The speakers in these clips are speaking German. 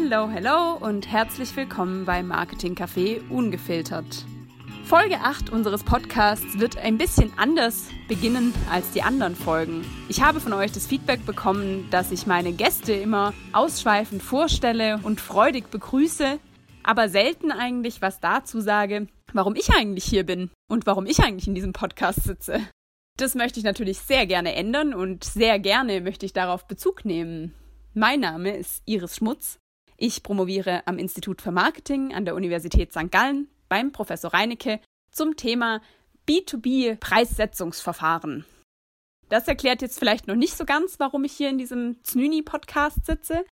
Hello, hello und herzlich willkommen bei Marketing Café Ungefiltert. Folge 8 unseres Podcasts wird ein bisschen anders beginnen als die anderen Folgen. Ich habe von euch das Feedback bekommen, dass ich meine Gäste immer ausschweifend vorstelle und freudig begrüße, aber selten eigentlich was dazu sage, warum ich eigentlich hier bin und warum ich eigentlich in diesem Podcast sitze. Das möchte ich natürlich sehr gerne ändern und sehr gerne möchte ich darauf Bezug nehmen. Mein Name ist Iris Schmutz. Ich promoviere am Institut für Marketing an der Universität St. Gallen beim Professor Reinecke zum Thema B2B-Preissetzungsverfahren. Das erklärt jetzt vielleicht noch nicht so ganz, warum ich hier in diesem Znüni-Podcast sitze.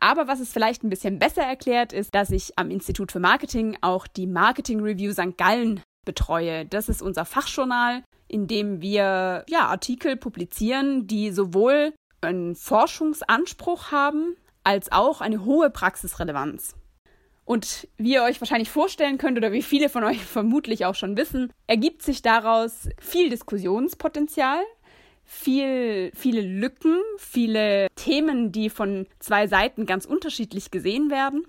Aber was es vielleicht ein bisschen besser erklärt, ist, dass ich am Institut für Marketing auch die Marketing Review St. Gallen betreue. Das ist unser Fachjournal, in dem wir ja, Artikel publizieren, die sowohl einen Forschungsanspruch haben, als auch eine hohe Praxisrelevanz. Und wie ihr euch wahrscheinlich vorstellen könnt oder wie viele von euch vermutlich auch schon wissen, ergibt sich daraus viel Diskussionspotenzial, viel, viele Lücken, viele Themen, die von zwei Seiten ganz unterschiedlich gesehen werden.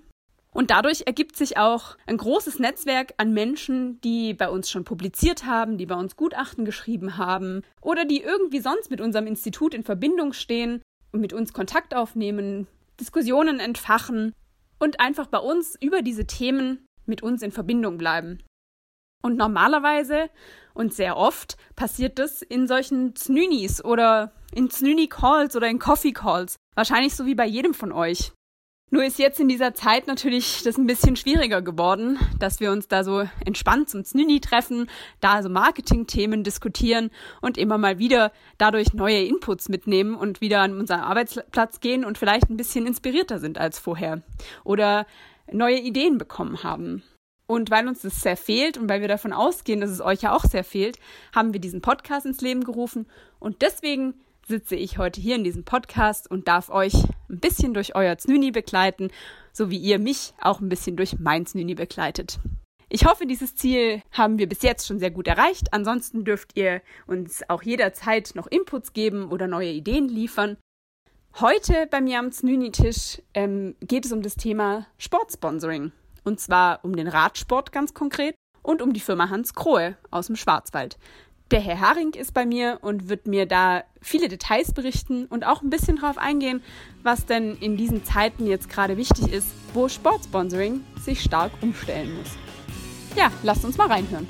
Und dadurch ergibt sich auch ein großes Netzwerk an Menschen, die bei uns schon publiziert haben, die bei uns Gutachten geschrieben haben oder die irgendwie sonst mit unserem Institut in Verbindung stehen und mit uns Kontakt aufnehmen, Diskussionen entfachen und einfach bei uns über diese Themen mit uns in Verbindung bleiben. Und normalerweise und sehr oft passiert das in solchen Znünis oder in Znüni-Calls oder in Coffee-Calls. Wahrscheinlich so wie bei jedem von euch. Nur ist jetzt in dieser Zeit natürlich das ein bisschen schwieriger geworden, dass wir uns da so entspannt zum Znüni treffen, da so Marketing-Themen diskutieren und immer mal wieder dadurch neue Inputs mitnehmen und wieder an unseren Arbeitsplatz gehen und vielleicht ein bisschen inspirierter sind als vorher oder neue Ideen bekommen haben. Und weil uns das sehr fehlt und weil wir davon ausgehen, dass es euch ja auch sehr fehlt, haben wir diesen Podcast ins Leben gerufen und deswegen sitze ich heute hier in diesem Podcast und darf euch ein bisschen durch euer Znüni begleiten, so wie ihr mich auch ein bisschen durch mein Znüni begleitet. Ich hoffe, dieses Ziel haben wir bis jetzt schon sehr gut erreicht. Ansonsten dürft ihr uns auch jederzeit noch Inputs geben oder neue Ideen liefern. Heute bei mir am Znüni-Tisch ähm, geht es um das Thema Sportsponsoring. Und zwar um den Radsport ganz konkret und um die Firma Hans Krohe aus dem Schwarzwald. Der Herr Haring ist bei mir und wird mir da viele Details berichten und auch ein bisschen darauf eingehen, was denn in diesen Zeiten jetzt gerade wichtig ist, wo Sportsponsoring sich stark umstellen muss. Ja, lasst uns mal reinhören.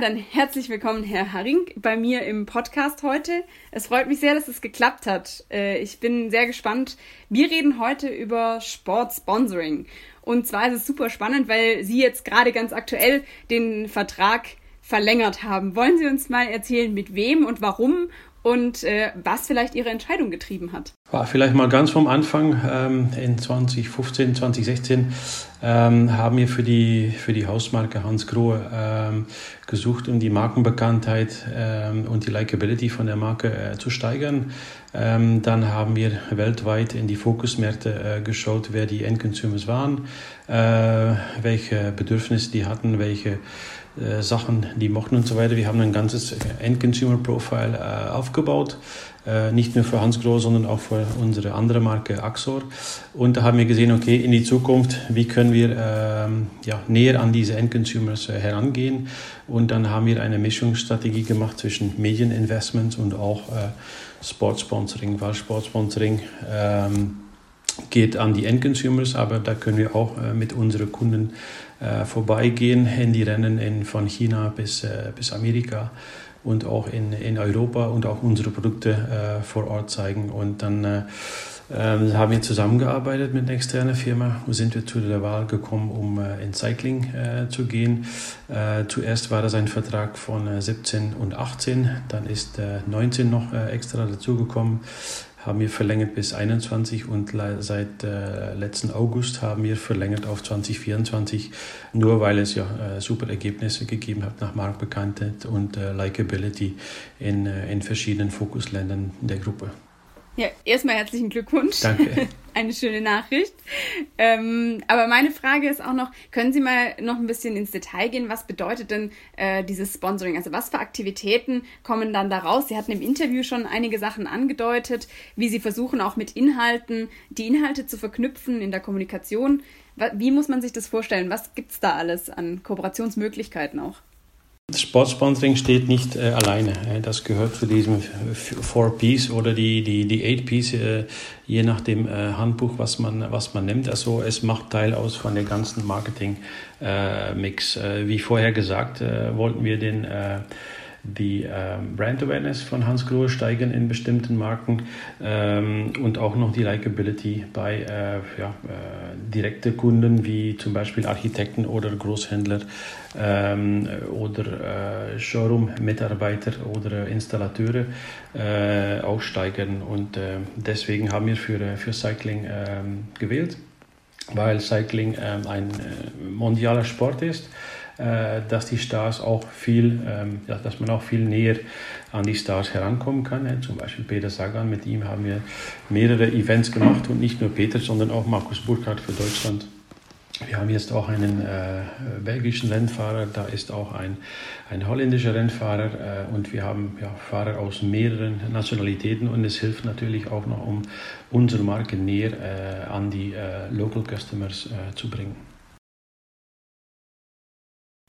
Dann herzlich willkommen, Herr Haring, bei mir im Podcast heute. Es freut mich sehr, dass es geklappt hat. Äh, ich bin sehr gespannt. Wir reden heute über Sportsponsoring. Und zwar ist es super spannend, weil Sie jetzt gerade ganz aktuell den Vertrag verlängert haben. Wollen Sie uns mal erzählen, mit wem und warum und äh, was vielleicht Ihre Entscheidung getrieben hat. Vielleicht mal ganz vom Anfang. Ähm, in 2015, 2016 ähm, haben wir für die, für die Hausmarke Hans Grohe ähm, gesucht, um die Markenbekanntheit ähm, und die Likability von der Marke äh, zu steigern. Ähm, dann haben wir weltweit in die Fokusmärkte äh, geschaut, wer die Endconsumers waren, äh, welche Bedürfnisse die hatten, welche äh, Sachen, die mochten und so weiter. Wir haben ein ganzes End-Consumer-Profile äh, aufgebaut, äh, nicht nur für Hans Groß, sondern auch für unsere andere Marke Axor. Und da haben wir gesehen, okay, in die Zukunft, wie können wir ähm, ja, näher an diese End-Consumers äh, herangehen? Und dann haben wir eine Mischungsstrategie gemacht zwischen Medieninvestments und auch äh, Sportsponsoring, weil Sportsponsoring ähm, geht an die Endconsumers, aber da können wir auch äh, mit unseren Kunden äh, vorbeigehen in die Rennen in, von China bis, äh, bis Amerika und auch in, in Europa und auch unsere Produkte äh, vor Ort zeigen. Und dann äh, ähm, haben wir zusammengearbeitet mit einer externen Firma und sind wir zu der Wahl gekommen, um in Cycling zu gehen. zuerst war das ein Vertrag von 17 und 18, dann ist 19 noch extra dazugekommen haben wir verlängert bis 21 und seit äh, letzten August haben wir verlängert auf 2024, nur weil es ja äh, super Ergebnisse gegeben hat nach Marktbekanntheit und äh, Likability in, äh, in verschiedenen Fokusländern der Gruppe. Ja, erstmal herzlichen Glückwunsch. Danke. eine schöne Nachricht. Ähm, aber meine Frage ist auch noch, können Sie mal noch ein bisschen ins Detail gehen? Was bedeutet denn äh, dieses Sponsoring? Also was für Aktivitäten kommen dann da raus? Sie hatten im Interview schon einige Sachen angedeutet, wie Sie versuchen auch mit Inhalten, die Inhalte zu verknüpfen in der Kommunikation. Wie muss man sich das vorstellen? Was gibt es da alles an Kooperationsmöglichkeiten auch? Sportsponsoring steht nicht äh, alleine. Das gehört zu diesem Four Ps oder die, die, die Eight Ps, äh, je nach dem äh, Handbuch, was man, was man nimmt. Also es macht Teil aus von der ganzen Marketing-Mix. Äh, wie vorher gesagt, äh, wollten wir den äh, die ähm, Brand Awareness von Hans Grohe steigern in bestimmten Marken ähm, und auch noch die Likability bei äh, ja, äh, direkte Kunden wie zum Beispiel Architekten oder Großhändler ähm, oder äh, Showroom-Mitarbeiter oder Installateure äh, auch steigern. Und äh, deswegen haben wir für, für Cycling ähm, gewählt, weil Cycling ähm, ein äh, mondialer Sport ist äh, dass die Stars auch viel, ähm, dass man auch viel näher an die Stars herankommen kann. Ja. Zum Beispiel Peter Sagan, mit ihm haben wir mehrere Events gemacht und nicht nur Peter, sondern auch Markus Burkhardt für Deutschland. Wir haben jetzt auch einen äh, belgischen Rennfahrer, da ist auch ein, ein holländischer Rennfahrer äh, und wir haben ja, Fahrer aus mehreren Nationalitäten und es hilft natürlich auch noch, um unsere Marke näher äh, an die äh, Local Customers äh, zu bringen.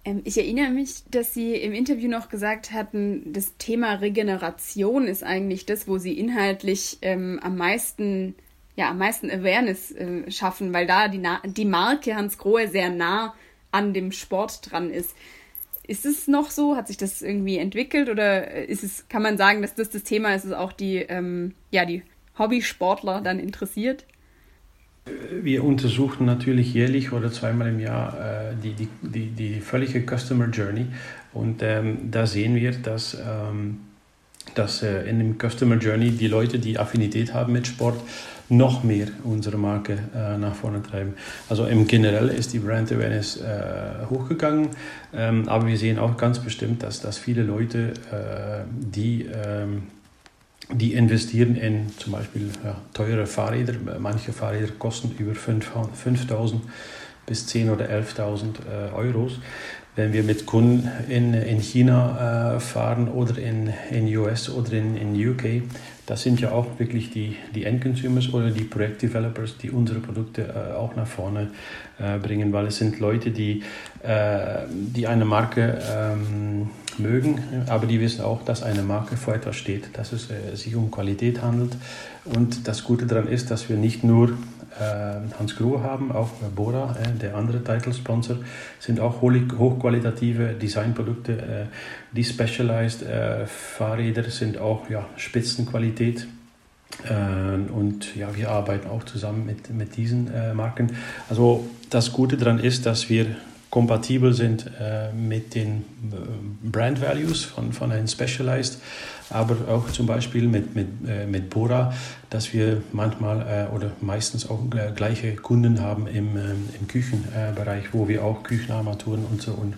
Ähm, ich erinnere mich, dass Sie im Interview noch gesagt hatten, das Thema Regeneration ist eigentlich das, wo Sie inhaltlich ähm, am meisten, ja, am meisten Awareness äh, schaffen, weil da die, die Marke Hans Grohe sehr nah an dem Sport dran ist. Ist es noch so? Hat sich das irgendwie entwickelt oder ist es, kann man sagen, dass das das Thema ist, das auch die, ähm, ja, die Hobbysportler dann interessiert? Wir untersuchen natürlich jährlich oder zweimal im Jahr äh, die, die, die, die völlige Customer Journey und ähm, da sehen wir, dass, ähm, dass äh, in dem Customer Journey die Leute, die Affinität haben mit Sport, noch mehr unsere Marke äh, nach vorne treiben. Also im Generell ist die Brand Awareness äh, hochgegangen, ähm, aber wir sehen auch ganz bestimmt, dass, dass viele Leute, äh, die ähm, die investieren in zum Beispiel ja, teure Fahrräder. Manche Fahrräder kosten über 5.000 bis 10.000 oder 11.000 äh, Euros. Wenn wir mit Kunden in, in China äh, fahren oder in, in US oder in, in UK, das sind ja auch wirklich die, die Endconsumers oder die Projektdevelopers, die unsere Produkte äh, auch nach vorne äh, bringen, weil es sind Leute, die, äh, die eine Marke ähm, mögen, aber die wissen auch, dass eine Marke vor etwas steht, dass es äh, sich um Qualität handelt. Und das Gute daran ist, dass wir nicht nur äh, Hans Grohe haben, auch Bora, äh, der andere Title-Sponsor, sind auch hochqualitative Designprodukte. die Specialized Fahrräder sind auch ja, Spitzenqualität. und ja, wir arbeiten auch zusammen mit, mit diesen Marken. Also das Gute daran ist, dass wir kompatibel sind äh, mit den äh, Brand Values von, von einem Specialized, aber auch zum Beispiel mit, mit, äh, mit Bora, dass wir manchmal äh, oder meistens auch gleiche Kunden haben im, ähm, im Küchenbereich, wo wir auch Küchenarmaturen und so und,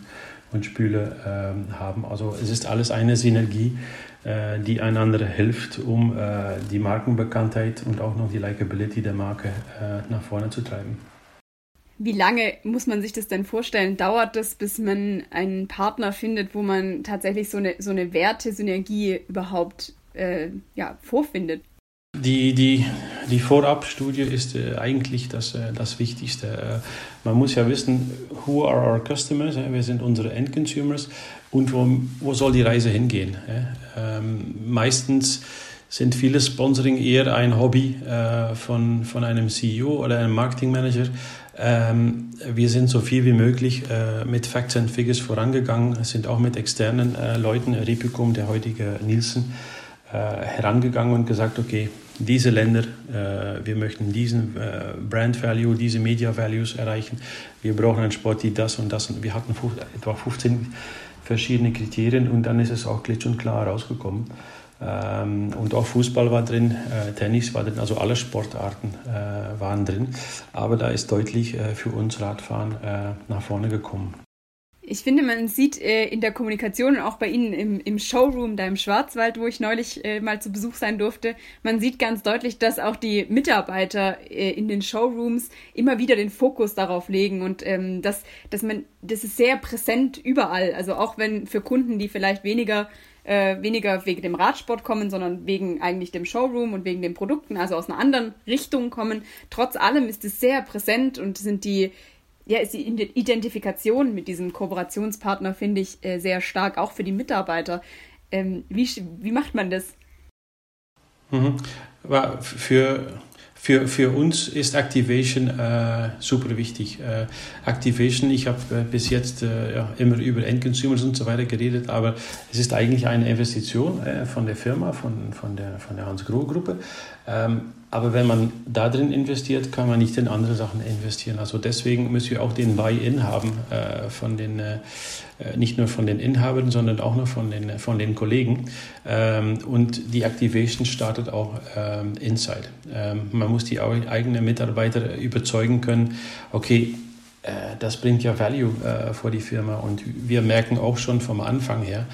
und Spüle ähm, haben. Also es ist alles eine Synergie, äh, die einander hilft, um äh, die Markenbekanntheit und auch noch die Likability der Marke nach vorne zu treiben. Wie lange muss man sich das denn vorstellen? Dauert das, bis man einen Partner findet, wo man tatsächlich so eine, so eine Wertesynergie überhaupt äh, ja, vorfindet? Die, die, die Vorabstudie ist äh, eigentlich das, äh, das Wichtigste. Äh, man muss ja wissen, who are our customers? wer sind unsere Endconsumers und wo, wo soll die Reise hingehen? Ähm, meistens sind viele Sponsoring eher ein Hobby äh, von, von einem CEO oder einem Marketingmanager. Ähm, wir sind so viel wie möglich äh, mit Facts and Figures vorangegangen, sind auch mit externen äh, Leuten, Repicum, der heutige Nielsen, äh, herangegangen und gesagt, okay, diese Länder, äh, wir möchten diesen äh, Brand Value, diese Media Values erreichen. Wir brauchen einen Sport, die das und das. Und wir hatten etwa 15 verschiedene Kriterien und dann ist es auch klitsch und klar rausgekommen. Ähm, und auch Fußball war drin, äh, Tennis war drin, also alle Sportarten äh, waren drin. Aber da ist deutlich äh, für uns Radfahren nach vorne gekommen. Ich finde, man sieht in der Kommunikation und auch bei Ihnen im, im Showroom da im Schwarzwald, wo ich neulich mal zu Besuch sein durfte, man sieht ganz deutlich, dass auch die Mitarbeiter in den Showrooms immer wieder den Fokus darauf legen und ähm, dass, dass man, das ist sehr präsent überall. Also auch wenn für Kunden, die vielleicht weniger äh, weniger wegen dem Radsport kommen, sondern wegen eigentlich dem Showroom und wegen den Produkten, also aus einer anderen Richtung kommen. Trotz allem ist es sehr präsent und sind die ja, ist die Identifikation mit diesem Kooperationspartner, finde ich, äh, sehr stark, auch für die Mitarbeiter. Ähm, wie, wie macht man das? Mhm. Für, für, für uns ist Activation äh, super wichtig. Äh, Activation, ich habe äh, bis jetzt äh, ja, immer über Endconsumers und so weiter geredet, aber es ist eigentlich eine Investition äh, von der Firma, von, von der, von der Hans-Groh-Gruppe. Ähm, aber wenn man da drin investiert, kann man nicht in andere Sachen investieren. Also deswegen müssen wir auch den Buy-in haben äh, von den, äh, nicht nur von den Inhabern, sondern auch noch von den, von den Kollegen. Ähm, und die Activation startet auch ähm, inside. Ähm, man muss die eigenen Mitarbeiter überzeugen können, okay, äh, das bringt ja Value äh, vor die Firma. Und wir merken auch schon vom Anfang her,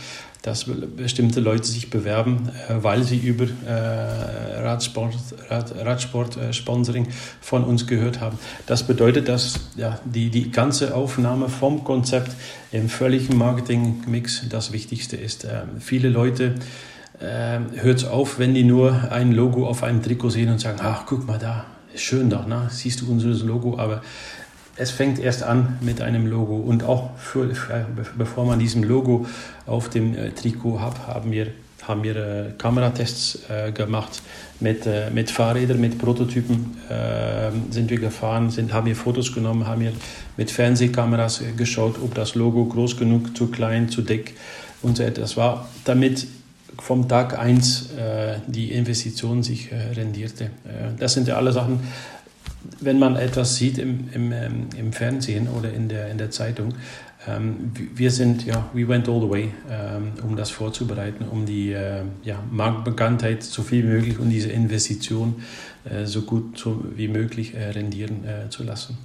dass bestimmte Leute sich bewerben, äh, weil sie über äh, Radsport, Rad, Radsport-Sponsoring von uns gehört haben. Das bedeutet, dass ja, die, die ganze Aufnahme vom Konzept im völligen Marketing-Mix das Wichtigste ist. Viele Leute äh, hört auf, wenn die nur ein Logo auf einem Trikot sehen und sagen, ach, guck mal da, schön doch, ne? siehst du unser Logo, aber es fängt erst an mit einem Logo und auch für, bevor man diesem Logo auf dem äh, Trikot hat, haben wir, haben wir äh, Kameratests äh, gemacht mit, äh, mit Fahrrädern, mit Prototypen ähm, sind wir gefahren, sind, haben wir Fotos genommen, haben wir mit Fernsehkameras äh, geschaut, ob das Logo groß genug, zu klein, zu dick und so etwas war, damit vom Tag 1 äh, die Investition sich rendierte. das sind ja alle Sachen, wenn man etwas sieht im, im, ähm, im Fernsehen oder in der, in der Zeitung, ähm, wir sind, ja, we went all the way, ähm, um das vorzubereiten, um die äh, ja, Marktbekanntheit so viel wie möglich und diese Investition äh, so gut so wie möglich äh, rendieren äh, zu lassen.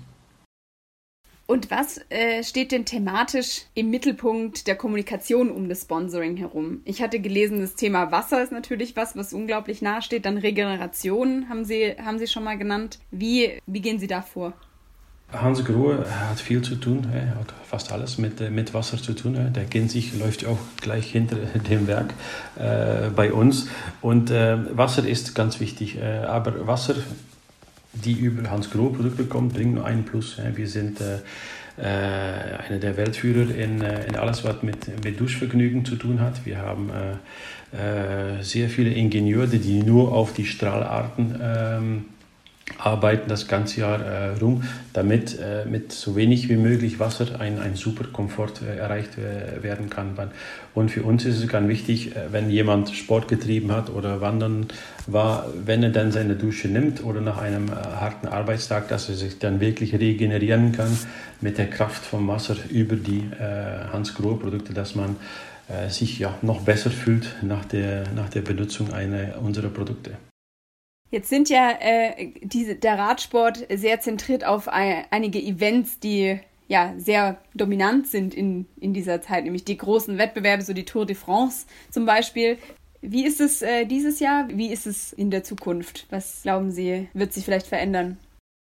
Und was äh, steht denn thematisch im Mittelpunkt der Kommunikation um das Sponsoring herum? Ich hatte gelesen, das Thema Wasser ist natürlich was, was unglaublich nahe steht. Dann Regeneration haben Sie, haben Sie schon mal genannt. Wie, wie gehen Sie da vor? Hans Grohe hat viel zu tun, hat fast alles mit, äh, mit Wasser zu tun. Der kennt sich, läuft auch gleich hinter dem Werk äh, bei uns. Und äh, Wasser ist ganz wichtig. Äh, aber Wasser die über Hans Grohe Produkte kommt, bringt nur einen Plus. Wir sind äh, äh, einer der Weltführer in, äh, in alles, was mit, mit Duschvergnügen zu tun hat. Wir haben äh, sehr viele Ingenieure, die nur auf die Strahlarten ähm, arbeiten das ganze Jahr äh, rum, damit äh, mit so wenig wie möglich Wasser ein, ein super Komfort äh, erreicht äh, werden kann. Und für uns ist es ganz wichtig, äh, wenn jemand Sport getrieben hat oder wandern war, wenn er dann seine Dusche nimmt oder nach einem äh, harten Arbeitstag, dass er sich dann wirklich regenerieren kann mit der Kraft vom Wasser über die Hans Grohe Produkte, dass man sich ja noch besser fühlt nach der, nach der Benutzung einer unserer Produkte. Jetzt sind ja äh, diese, der Radsport sehr zentriert auf ein, einige Events, die ja sehr dominant sind in, in dieser Zeit, nämlich die großen Wettbewerbe, so die Tour de France zum Beispiel. Wie ist es äh, dieses Jahr? Wie ist es in der Zukunft? Was glauben Sie, wird sich vielleicht verändern?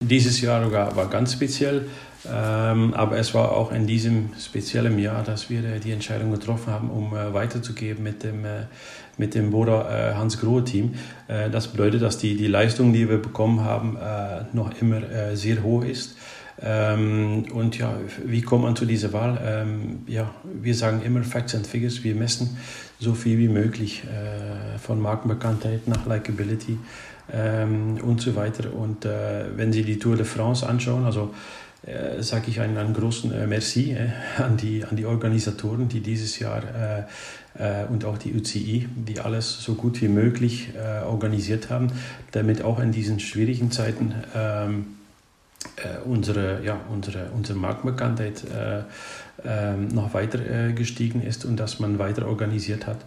Dieses Jahr war ganz speziell, ähm, aber es war auch in diesem speziellen Jahr, dass wir äh, die Entscheidung getroffen haben, um äh, weiterzugeben mit dem, äh, mit dem Bora äh, Hans Grohe Team. Äh, das bedeutet, dass die, die Leistung, die wir bekommen haben, äh, noch immer sehr hoch ist. Ähm, und ja, wie kommt man zu dieser Wahl? Ähm, ja, wir sagen immer Facts and Figures. Wir messen so viel wie möglich von Markenbekanntheit nach Likability ähm, und so weiter. Und äh, wenn Sie die Tour de France anschauen, also äh, sage ich einen, einen großen äh, Merci äh, an, die, an die Organisatoren, die dieses Jahr äh, äh, und auch die UCI, die alles so gut wie möglich organisiert haben, damit auch in diesen schwierigen Zeiten ähm, äh, unsere, ja, unsere, unsere Marktbekanntheit äh, äh, noch weiter äh, gestiegen ist und dass man weiter organisiert hat,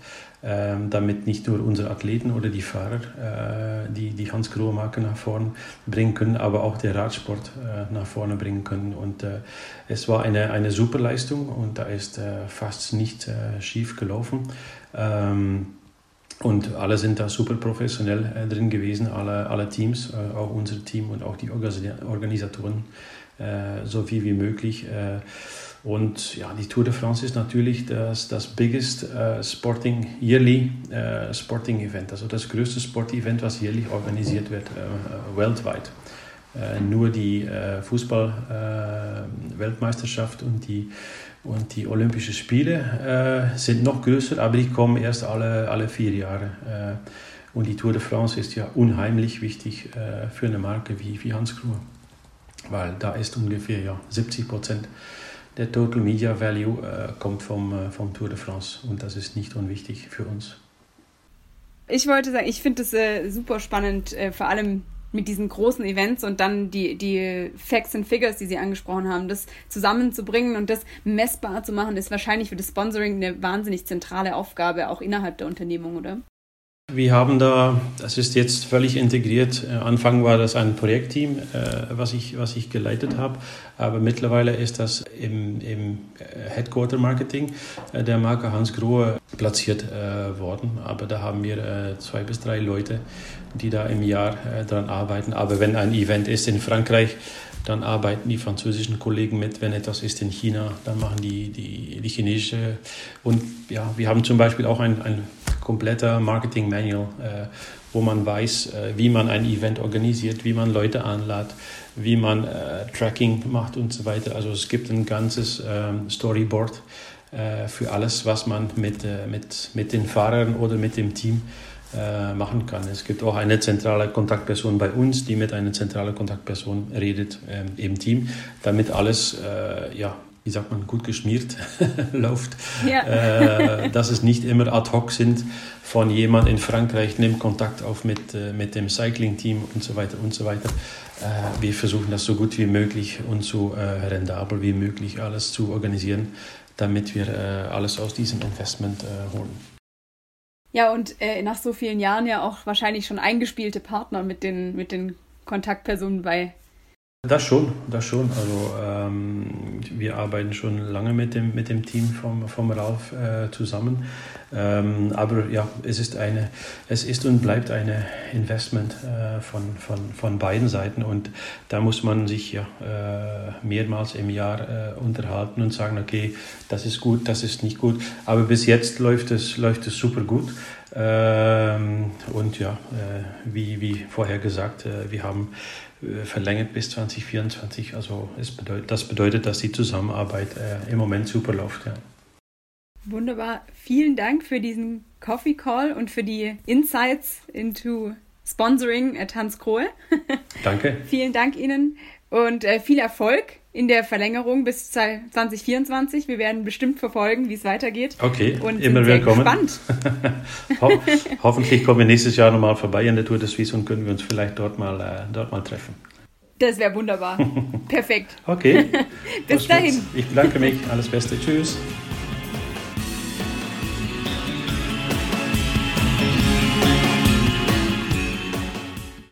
ähm, damit nicht nur unsere Athleten oder die Fahrer äh, die, die Hans-Grohe-Marke nach vorne bringen können, aber auch der Radsport äh, nach vorne bringen können. Und es war eine, eine super Leistung und da ist fast nicht schief gelaufen. Ähm, und alle sind da super professionell äh, drin gewesen, alle, alle Teams, äh, auch unser Team und auch die Organisatoren, äh, so viel wie möglich. Und ja, die Tour de France ist natürlich das, das biggest äh, Sporting, yearly äh, Sporting Event, also das größte Sportevent, was jährlich organisiert wird, weltweit. nur die Fußball-Weltmeisterschaft und die und die Olympischen Spiele äh, sind noch größer, aber die kommen erst alle, alle vier Jahre. Äh, und die Tour de France ist ja unheimlich wichtig äh, für eine Marke wie, wie Hans Kruhe, weil da ist ungefähr ja, 70 Prozent der Total Media Value äh, kommt vom, äh, vom Tour de France und das ist nicht unwichtig für uns. Ich wollte sagen, ich finde es äh, super spannend, vor allem mit diesen großen Events und dann die, die Facts and Figures, die Sie angesprochen haben, das zusammenzubringen und das messbar zu machen, ist wahrscheinlich für das Sponsoring eine wahnsinnig zentrale Aufgabe, auch innerhalb der Unternehmung, oder? Wir haben da, das ist jetzt völlig integriert. Äh, Anfang war das ein Projektteam, äh, was, ich, was ich geleitet habe, aber mittlerweile ist das im, im äh, Headquarter Marketing der Marke Hans Grohe platziert worden. Aber da haben wir zwei bis drei Leute, die da im Jahr dran arbeiten. Aber wenn ein Event ist in Frankreich, dann arbeiten die französischen Kollegen mit. Wenn etwas ist in China, dann machen die, die, die chinesische. Und ja, wir haben zum Beispiel auch ein, ein kompletter Marketing-Manual, äh, wo man weiß, äh, wie man ein Event organisiert, wie man Leute anlädt, wie man äh, Tracking macht und so weiter. Also es gibt ein ganzes ähm, Storyboard äh, für alles, was man mit, äh, mit, mit den Fahrern oder mit dem Team äh, machen kann. Es gibt auch eine zentrale Kontaktperson bei uns, die mit einer zentralen Kontaktperson redet ähm, im Team, damit alles ja, wie sagt man, gut geschmiert läuft, ja. äh, dass es nicht immer ad hoc sind von jemand in Frankreich nimmt Kontakt auf mit, äh, mit dem Cycling-Team und so weiter und so weiter. Äh, wir versuchen das so gut wie möglich und so äh, rendabel wie möglich alles zu organisieren, damit wir äh, alles aus diesem Investment äh, holen. Ja, und nach so vielen Jahren ja auch wahrscheinlich schon eingespielte Partner mit den, mit den Kontaktpersonen bei das schon, das schon. Also ähm, wir arbeiten schon lange mit dem, mit dem Team vom, vom Ralf äh, zusammen. Ähm, aber ja, es ist eine, es ist und bleibt eine Investment äh, von, von, von beiden Seiten und da muss man sich ja äh, mehrmals im Jahr äh, unterhalten und sagen, okay, das ist gut, das ist nicht gut. Aber bis jetzt läuft es, läuft es super gut. Ähm, und ja, äh, wie, wie vorher gesagt, äh, wir haben verlängert bis 2024. Also bedeutet, das bedeutet, dass die Zusammenarbeit äh, im Moment super läuft. Ja. Wunderbar. Vielen Dank für diesen Coffee Call und für die Insights into Sponsoring at Hans Krohe. Danke. Vielen Dank Ihnen und äh, viel Erfolg in der Verlängerung bis 2024. Wir werden bestimmt verfolgen, wie es weitergeht. Okay, und immer willkommen. Gespannt. Ho hoffentlich kommen wir nächstes Jahr nochmal vorbei in der Tour des Suisse und können wir uns vielleicht dort mal, äh, dort mal treffen. Das wäre wunderbar. Perfekt. Okay. bis dahin. Ich bedanke mich. Alles Beste. Tschüss.